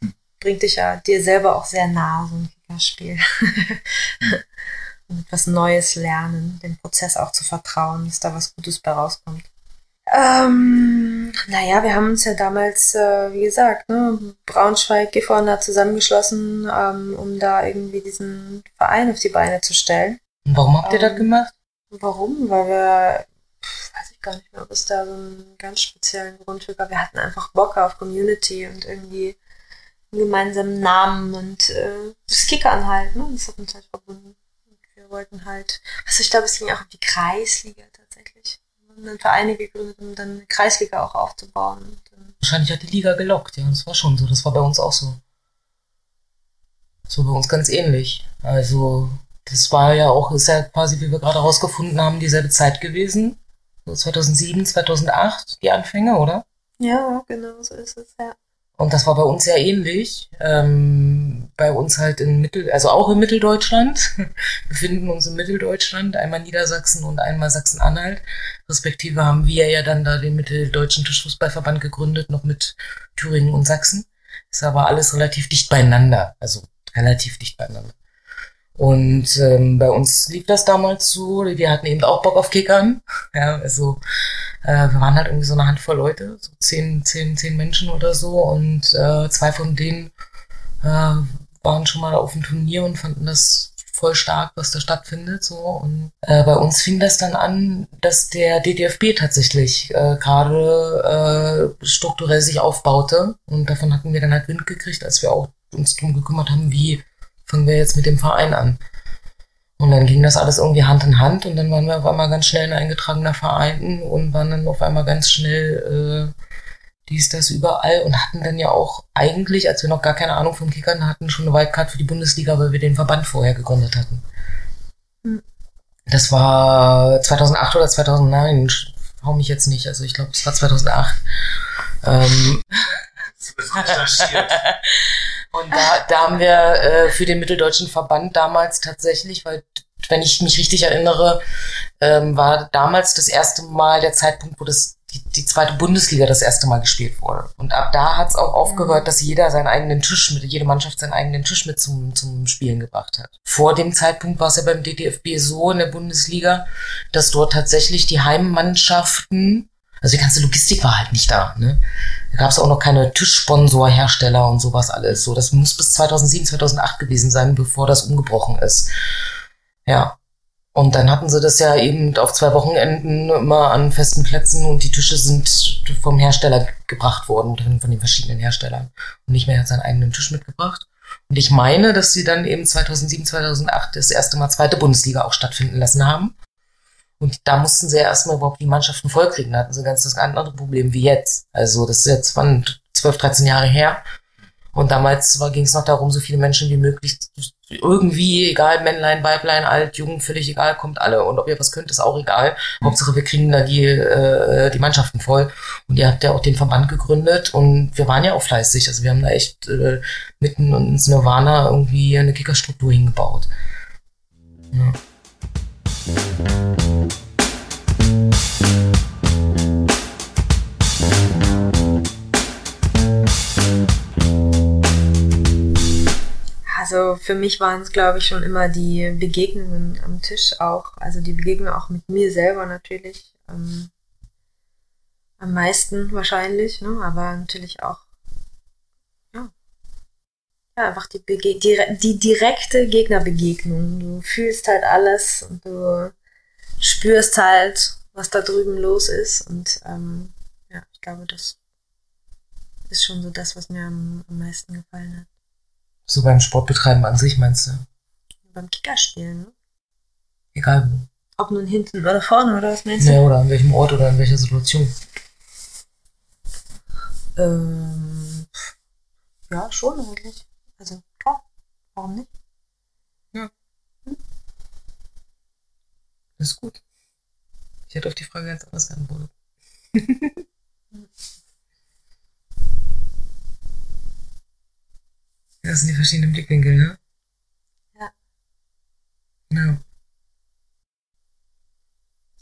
Hm. Bringt dich ja dir selber auch sehr nah, so ein Kickerspiel. Und etwas Neues lernen, dem Prozess auch zu vertrauen, dass da was Gutes bei rauskommt. Ähm, naja, wir haben uns ja damals, äh, wie gesagt, ne, Braunschweig, Gifhorn zusammengeschlossen, ähm, um da irgendwie diesen Verein auf die Beine zu stellen. Und warum habt ihr ähm, das gemacht? Warum? Weil wir, pff, weiß ich gar nicht mehr, ob es da so einen ganz speziellen Grund für gab. Wir hatten einfach Bock auf Community und irgendwie einen gemeinsamen Namen und äh, das Kickern halt, ne? Das hat uns halt verbunden. Und wir wollten halt, also ich glaube, es ging auch um die Kreisliga tatsächlich. Dann Vereine gegründet, um dann eine Kreisliga auch aufzubauen. Wahrscheinlich hat die Liga gelockt, ja, das war schon so. Das war bei uns auch so. So bei uns ganz ähnlich. Also das war ja auch, ist ja quasi, wie wir gerade herausgefunden haben, dieselbe Zeit gewesen. So 2007, 2008, die Anfänge, oder? Ja, genau, so ist es, ja. Und das war bei uns ja ähnlich. Ähm, bei uns halt in Mittel, also auch in Mitteldeutschland. Befinden uns in Mitteldeutschland, einmal Niedersachsen und einmal Sachsen-Anhalt. Respektive haben wir ja dann da den Mitteldeutschen Tischfußballverband gegründet, noch mit Thüringen und Sachsen. Ist aber alles relativ dicht beieinander. Also relativ dicht beieinander. Und ähm, bei uns lief das damals so, wir hatten eben auch Bock auf Kickern. Ja, also äh, wir waren halt irgendwie so eine Handvoll Leute, so zehn, zehn, zehn Menschen oder so. Und äh, zwei von denen äh, waren schon mal auf dem Turnier und fanden das voll stark, was da stattfindet. So. Und äh, bei uns fing das dann an, dass der DDFB tatsächlich äh, gerade äh, strukturell sich aufbaute. Und davon hatten wir dann halt Wind gekriegt, als wir auch uns drum gekümmert haben, wie fangen wir jetzt mit dem Verein an. Und dann ging das alles irgendwie Hand in Hand und dann waren wir auf einmal ganz schnell ein eingetragener Verein und waren dann auf einmal ganz schnell äh, dies, das überall und hatten dann ja auch eigentlich, als wir noch gar keine Ahnung vom Kickern hatten, schon eine Wildcard für die Bundesliga, weil wir den Verband vorher gegründet hatten. Hm. Das war 2008 oder 2009, hau mich jetzt nicht, also ich glaube, es war 2008. Ähm. Und da, da haben wir äh, für den Mitteldeutschen Verband damals tatsächlich, weil wenn ich mich richtig erinnere, ähm, war damals das erste Mal der Zeitpunkt, wo das die, die zweite Bundesliga das erste Mal gespielt wurde. Und ab da hat es auch aufgehört, mhm. dass jeder seinen eigenen Tisch mit, jede Mannschaft seinen eigenen Tisch mit zum, zum Spielen gebracht hat. Vor dem Zeitpunkt war es ja beim DDFB so in der Bundesliga, dass dort tatsächlich die Heimmannschaften also die ganze Logistik war halt nicht da. Ne? Da gab es auch noch keine Tischsponsorhersteller und sowas alles. So, das muss bis 2007, 2008 gewesen sein, bevor das umgebrochen ist. Ja. Und dann hatten sie das ja eben auf zwei Wochenenden immer an festen Plätzen und die Tische sind vom Hersteller gebracht worden, von den verschiedenen Herstellern. Und nicht mehr hat seinen eigenen Tisch mitgebracht. Und ich meine, dass sie dann eben 2007, 2008 das erste Mal zweite Bundesliga auch stattfinden lassen haben. Und da mussten sie ja erstmal überhaupt die Mannschaften vollkriegen. Da hatten sie ganz das andere Problem wie jetzt. Also das ist jetzt wann 12, 13 Jahre her. Und damals ging es noch darum, so viele Menschen wie möglich irgendwie, egal, Männlein, Weiblein, alt, jung, völlig egal, kommt alle. Und ob ihr was könnt, ist auch egal. Hauptsache, wir kriegen da die, äh, die Mannschaften voll. Und ihr habt ja auch den Verband gegründet und wir waren ja auch fleißig. Also wir haben da echt äh, mitten ins Nirvana irgendwie eine Kickerstruktur hingebaut. Ja. Also für mich waren es, glaube ich, schon immer die Begegnungen am Tisch auch. Also die Begegnung auch mit mir selber natürlich. Ähm, am meisten wahrscheinlich, ne? aber natürlich auch ja, einfach die, Bege die, die direkte Gegnerbegegnung. Du fühlst halt alles und du spürst halt, was da drüben los ist. Und ähm, ja, ich glaube, das ist schon so das, was mir am, am meisten gefallen hat. So beim Sportbetreiben an sich meinst du? Beim Kickerspielen, ne? Egal wo. Ob nun hinten oder vorne oder was meinst du? Ja, oder an welchem Ort oder in welcher Situation. Ähm, Ja, schon eigentlich. Also klar, warum nicht? Das ist gut. Ich hätte auf die Frage ganz anders geantwortet. das sind die verschiedenen Blickwinkel, ne? Ja. Ja.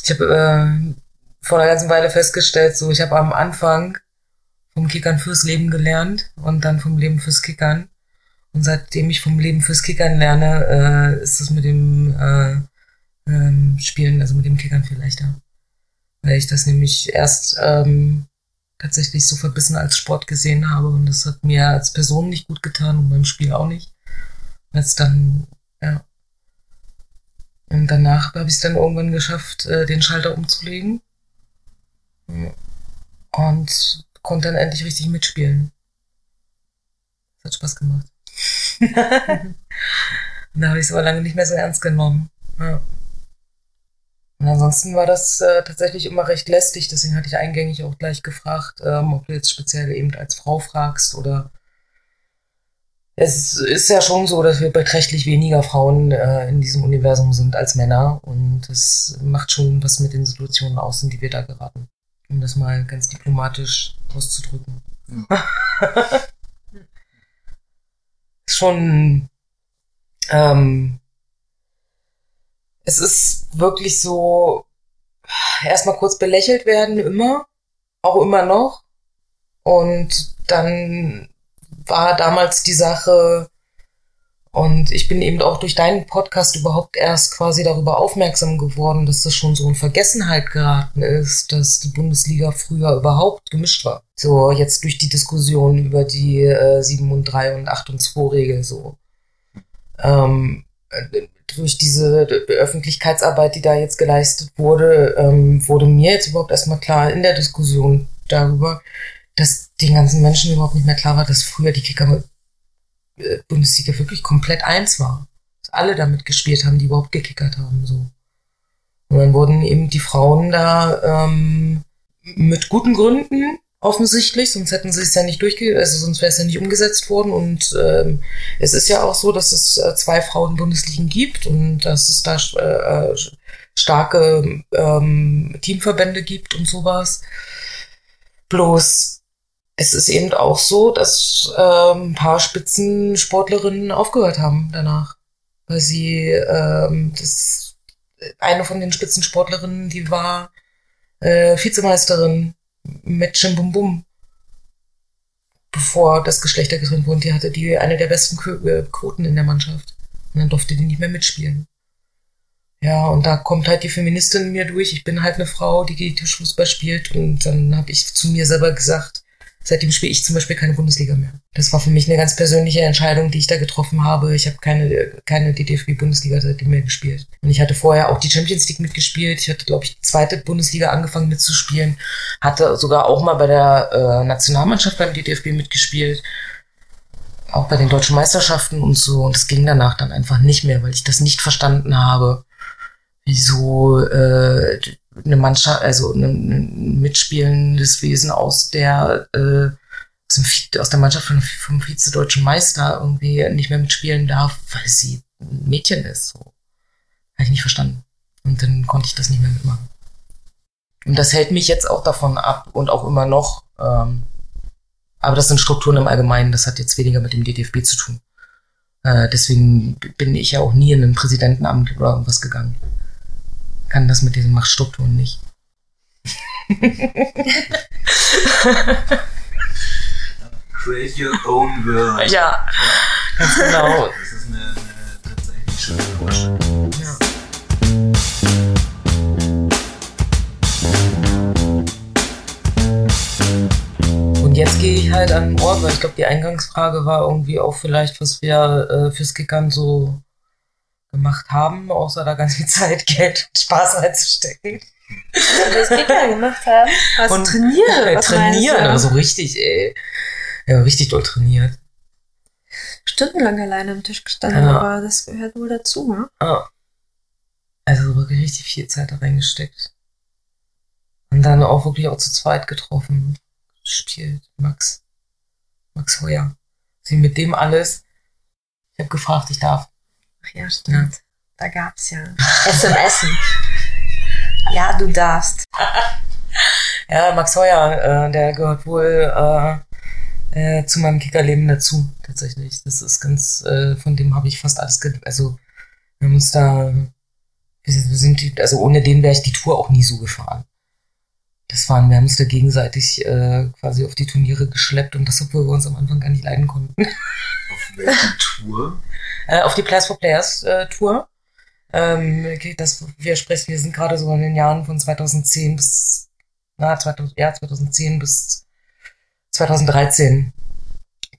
Ich habe äh, vor einer ganzen Weile festgestellt, so ich habe am Anfang vom Kickern fürs Leben gelernt und dann vom Leben fürs Kickern. Und seitdem ich vom Leben fürs Kickern lerne, äh, ist es mit dem äh, ähm, Spielen, also mit dem Kickern viel leichter. Weil ich das nämlich erst ähm, tatsächlich so verbissen als Sport gesehen habe und das hat mir als Person nicht gut getan und beim Spiel auch nicht. Als dann, ja. Und danach habe ich es dann irgendwann geschafft, äh, den Schalter umzulegen. Und konnte dann endlich richtig mitspielen. Das hat Spaß gemacht. da habe ich es aber lange nicht mehr so ernst genommen. Ja. Und ansonsten war das äh, tatsächlich immer recht lästig, deswegen hatte ich eingängig auch gleich gefragt, ähm, ob du jetzt speziell eben als Frau fragst oder es ist ja schon so, dass wir beträchtlich weniger Frauen äh, in diesem Universum sind als Männer und das macht schon was mit den Situationen aus, in die wir da geraten. Um das mal ganz diplomatisch auszudrücken. Ja. schon ähm, es ist wirklich so, erstmal kurz belächelt werden, immer, auch immer noch. Und dann war damals die Sache, und ich bin eben auch durch deinen Podcast überhaupt erst quasi darüber aufmerksam geworden, dass das schon so in Vergessenheit geraten ist, dass die Bundesliga früher überhaupt gemischt war. So jetzt durch die Diskussion über die äh, 7 und 3 und 8 und 2 Regel so. Ähm, durch diese Öffentlichkeitsarbeit, die da jetzt geleistet wurde, ähm, wurde mir jetzt überhaupt erstmal klar in der Diskussion darüber, dass den ganzen Menschen überhaupt nicht mehr klar war, dass früher die Kicker äh, Bundesliga wirklich komplett eins war. Dass alle damit gespielt haben, die überhaupt gekickert haben. So. Und dann wurden eben die Frauen da ähm, mit guten Gründen offensichtlich, sonst hätten sie es ja nicht durchge, also sonst wäre es ja nicht umgesetzt worden. Und ähm, es ist ja auch so, dass es äh, zwei Frauen-Bundesligen gibt und dass es da äh, starke ähm, Teamverbände gibt und sowas. Bloß es ist eben auch so, dass ähm, ein paar Spitzensportlerinnen aufgehört haben danach, weil sie ähm, das eine von den Spitzensportlerinnen, die war äh, Vizemeisterin mit Bum Bum, bevor das Geschlechter getrennt wurde. Die hatte die eine der besten äh, Quoten in der Mannschaft. Und dann durfte die nicht mehr mitspielen. Ja, und da kommt halt die Feministin in mir durch. Ich bin halt eine Frau, die Tischfußball spielt. Und dann habe ich zu mir selber gesagt, Seitdem spiele ich zum Beispiel keine Bundesliga mehr. Das war für mich eine ganz persönliche Entscheidung, die ich da getroffen habe. Ich habe keine, keine DFB-Bundesliga seitdem mehr gespielt. Und ich hatte vorher auch die Champions League mitgespielt. Ich hatte, glaube ich, die zweite Bundesliga angefangen mitzuspielen. Hatte sogar auch mal bei der äh, Nationalmannschaft beim DFB mitgespielt. Auch bei den deutschen Meisterschaften und so. Und das ging danach dann einfach nicht mehr, weil ich das nicht verstanden habe, wieso äh, eine Mannschaft, also ein, mitspielendes Wesen aus der äh, aus, der Mannschaft vom, vom Vize-Deutschen Meister irgendwie nicht mehr mitspielen darf, weil sie ein Mädchen ist. So. Habe ich nicht verstanden. Und dann konnte ich das nicht mehr mitmachen. Und das hält mich jetzt auch davon ab und auch immer noch. Ähm, aber das sind Strukturen im Allgemeinen, das hat jetzt weniger mit dem DDFB zu tun. Äh, deswegen bin ich ja auch nie in ein Präsidentenamt oder irgendwas gegangen kann das mit diesen Machtstrukturen nicht. Create your own world. Ja, ganz genau. Das ist eine, eine tatsächlich schöne Vorstellung. Ja. Und jetzt gehe ich halt an den Ort, weil ich glaube, die Eingangsfrage war irgendwie auch vielleicht, was wir äh, fürs Kickern so gemacht haben, außer da ganz viel Zeit, Geld und Spaß reinzustecken. Und das Kicker gemacht haben. Also und trainieren. Äh, trainieren, aber so richtig, ey. Ja, richtig doll trainiert. Stundenlang alleine am Tisch gestanden, ja. aber das gehört wohl dazu, ne? Ja. Also wirklich richtig viel Zeit da reingesteckt. Und dann auch wirklich auch zu zweit getroffen. Gespielt. Max. Max Heuer. Sie mit dem alles. Ich habe gefragt, ich darf. Ach ja, stimmt. Da gab's ja SMS. ja, du darfst. Ja, Max Heuer, äh, der gehört wohl äh, äh, zu meinem Kickerleben dazu, tatsächlich. Das ist ganz, äh, von dem habe ich fast alles, also wir haben uns da, wir sind, also ohne den wäre ich die Tour auch nie so gefahren. Das waren, wir haben uns da gegenseitig äh, quasi auf die Turniere geschleppt und das, obwohl wir uns am Anfang gar nicht leiden konnten. Auf welche Tour? äh, auf die Players for Players äh, Tour. Ähm, okay, das, wir sprechen, wir sind gerade so in den Jahren von 2010 bis, na, 2000, ja, 2010 bis 2013.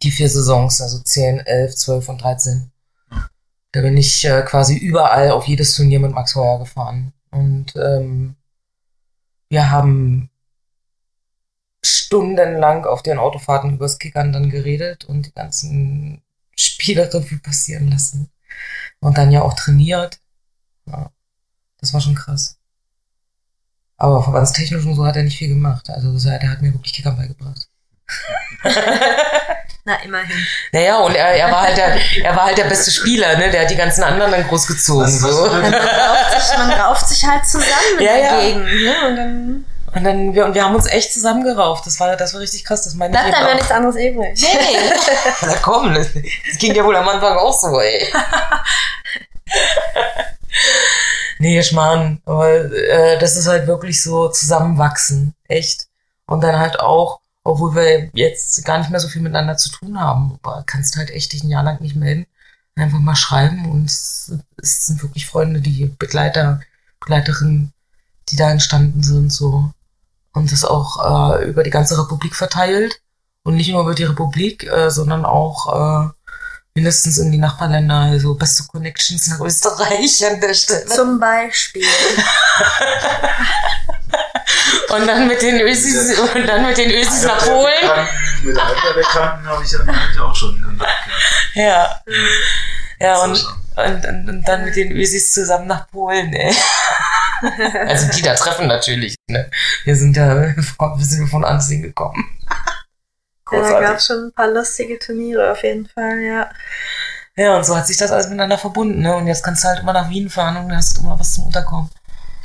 Die vier Saisons, also 10, 11, 12 und 13. Da bin ich äh, quasi überall auf jedes Turnier mit Max Heuer gefahren. Und ähm, wir haben stundenlang auf den Autofahrten übers Kickern dann geredet und die ganzen Spielerrevue passieren lassen. Und dann ja auch trainiert. Ja, das war schon krass. Aber verbandstechnisch und so hat er nicht viel gemacht. Also der hat mir wirklich Kickern beigebracht. Na, immerhin. Naja, und er, er war halt der, er war halt der beste Spieler, ne? Der hat die ganzen anderen dann großgezogen. So. Man rauft sich, man rauft sich halt zusammen Ja, ja. dagegen. Ne? Und dann Und dann, wir, und wir haben uns echt zusammengerauft. Das war, das war richtig krass. Das meine ich bleibt einem ja nichts anderes übrig. Nee. Na komm, das, das ging ja wohl am Anfang auch so, ey. nee, Schmarrn. Aber äh, das ist halt wirklich so zusammenwachsen. Echt. Und dann halt auch, obwohl wir jetzt gar nicht mehr so viel miteinander zu tun haben, aber kannst halt echt dich ein Jahr lang nicht melden. Einfach mal schreiben und es, sind wirklich Freunde, die Begleiter, Begleiterinnen, die da entstanden sind, so. Und das auch äh, über die ganze Republik verteilt. Und nicht nur über die Republik, äh, sondern auch äh, mindestens in die Nachbarländer, also beste Connections nach Österreich an der Stelle. Zum Beispiel. Und dann mit den Ösis, und dann mit den Ösis nach Polen. Bekannten, mit einem der Bekannten habe ich ja natürlich auch schon Kontakt gehabt. Ja. Ja, und, und, und, und dann mit den Ösis zusammen nach Polen, ey. Also die da treffen natürlich, ne? Wir sind ja, wir sind von Ansehen gekommen. Ja, da Großartig. gab es schon ein paar lustige Turniere auf jeden Fall, ja. Ja, und so hat sich das alles miteinander verbunden, ne? Und jetzt kannst du halt immer nach Wien fahren und hast immer was zum Unterkommen.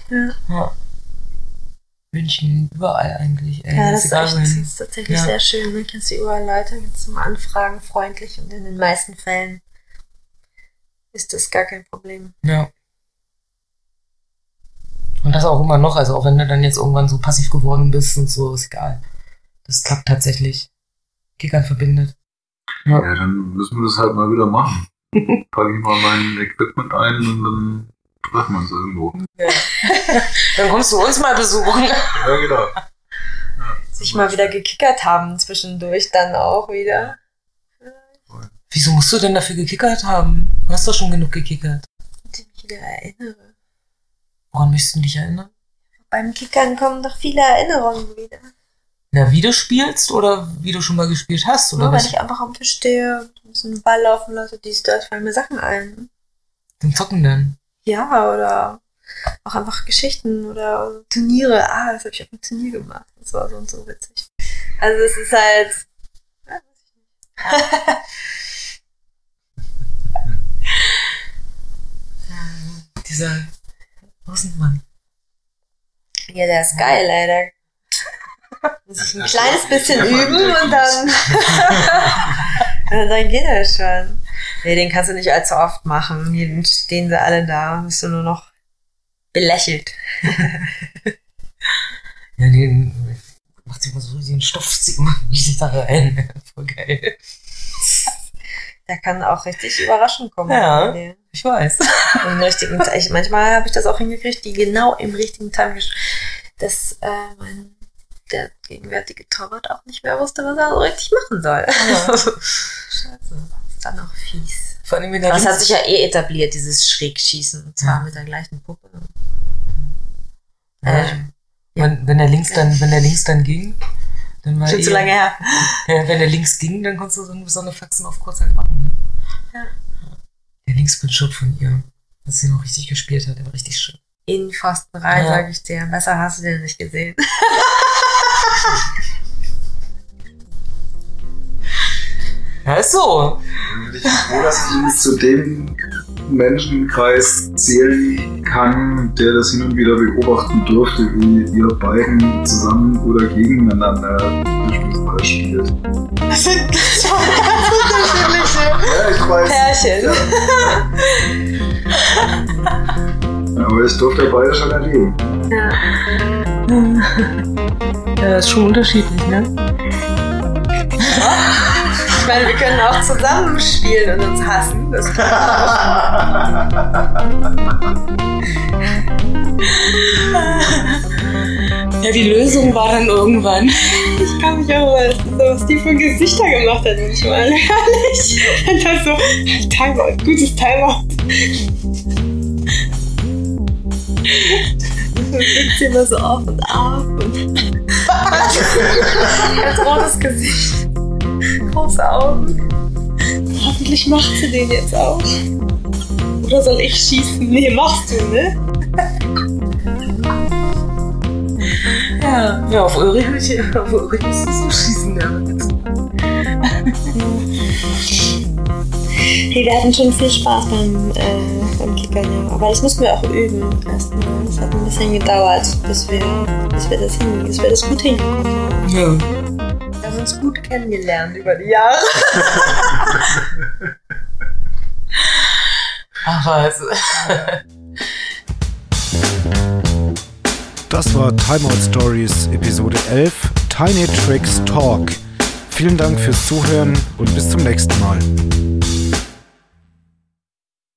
Ja. ja. München, überall eigentlich. Ey. Ja, das ist, echt, das ist tatsächlich Ja. sehr schön. Ne? Kennst du überall Leute zum Anfragen freundlich und in den meisten Fällen ist das gar kein Problem. Ja. Und das auch immer noch, also auch wenn du dann jetzt irgendwann so passiv geworden bist und so, ist egal. Das klappt tatsächlich. Kickern verbindet. Ja, dann müssen wir das halt mal wieder machen. Packe ich mal mein Equipment ein und dann treffen wir uns irgendwo. Ja. dann kommst du uns mal besuchen. Ja, genau. Sich mal wieder gekickert haben zwischendurch dann auch wieder. Wieso musst du denn dafür gekickert haben? Du hast doch schon genug gekickert. Ich mich wieder erinnere. Woran möchtest du dich erinnern? Beim Kickern kommen doch viele Erinnerungen wieder. Na, wie du spielst oder wie du schon mal gespielt hast? Oder Nur wenn was? ich einfach am Tisch stehe und ein bisschen Ball laufen lasse, dies, das, fallen mir Sachen ein. Zum Zocken dann. Ja, oder auch einfach Geschichten oder Turniere. Ah, das habe ich auf einem Turnier gemacht. Das war so und so witzig. Also es ist halt. ja, weiß ich nicht. Dieser Außenmann. Ja, der ist geil. Da muss ich ein kleines bisschen üben und dann, und dann geht das schon. Nee, den kannst du nicht allzu oft machen. Hier stehen sie alle da, bist du nur noch belächelt. Ja, den macht sich mal so den Stoff, zieht mal richtig da rein. Voll geil. Der kann auch richtig überraschend kommen. Ja. Ich weiß. Im richtigen ich, Manchmal habe ich das auch hingekriegt, die genau im richtigen Time, dass äh, mein der gegenwärtige Torwart auch nicht mehr wusste, was er so richtig machen soll. Scheiße. Dann auch fies. Vor allem, wenn Das hat sich ja eh etabliert, dieses Schrägschießen. Und zwar Ja. mit der gleichen Puppe. Ja, Äh, ich- wenn, wenn der links dann, wenn der links dann ging, dann war Schon zu eh- lange her. Ja, wenn der links ging, dann konntest du so so eine Faxen auf kurz halt machen. Ne? Ja. Der Linksbildschirm von ihr, dass sie noch richtig gespielt hat, der war richtig schön. In Pfosten rein, Ja. sag ich dir. Besser hast du den nicht gesehen. Ja, ist so. Ich bin froh, dass ich ihn zu dem Menschenkreis zählen kann, der das hin und wieder beobachten durfte, wie ihr beiden zusammen oder gegeneinander Fußball spielt. Das sind schon ganz unterschiedliche Ja, ich weiß. Pärchen. Aber ich durfte beide schon erleben. Ja, ist schon unterschiedlich, ne? Ich meine, wir können auch zusammen spielen und uns hassen. Das Ja, die Lösung war dann irgendwann. ich kann mich auch mal, was die für Gesichter gemacht hat manchmal. Ehrlich. Und dann so, Timeout, gutes Timeout. Dann blickt sie immer so auf und ab und ganz rotes Gesicht, große Augen. Hoffentlich macht sie den jetzt auch. Oder soll ich schießen? Nee, machst du, ne? Ja, ja auf Ulrich, hab ich- auf Ulrich musstest du schießen damit. Hey, wir hatten schon viel Spaß beim, äh, beim Kickern, ja. Aber das mussten wir auch üben erstmal. Es hat ein bisschen gedauert, bis wir, bis wir, das, hin, bis wir das gut hinbekommen haben. Ja. Uns gut kennengelernt über die Jahre. Ach was. Das war Timeout Stories Episode 11 Tiny Tricks Talk. Vielen Dank fürs Zuhören und bis zum nächsten Mal.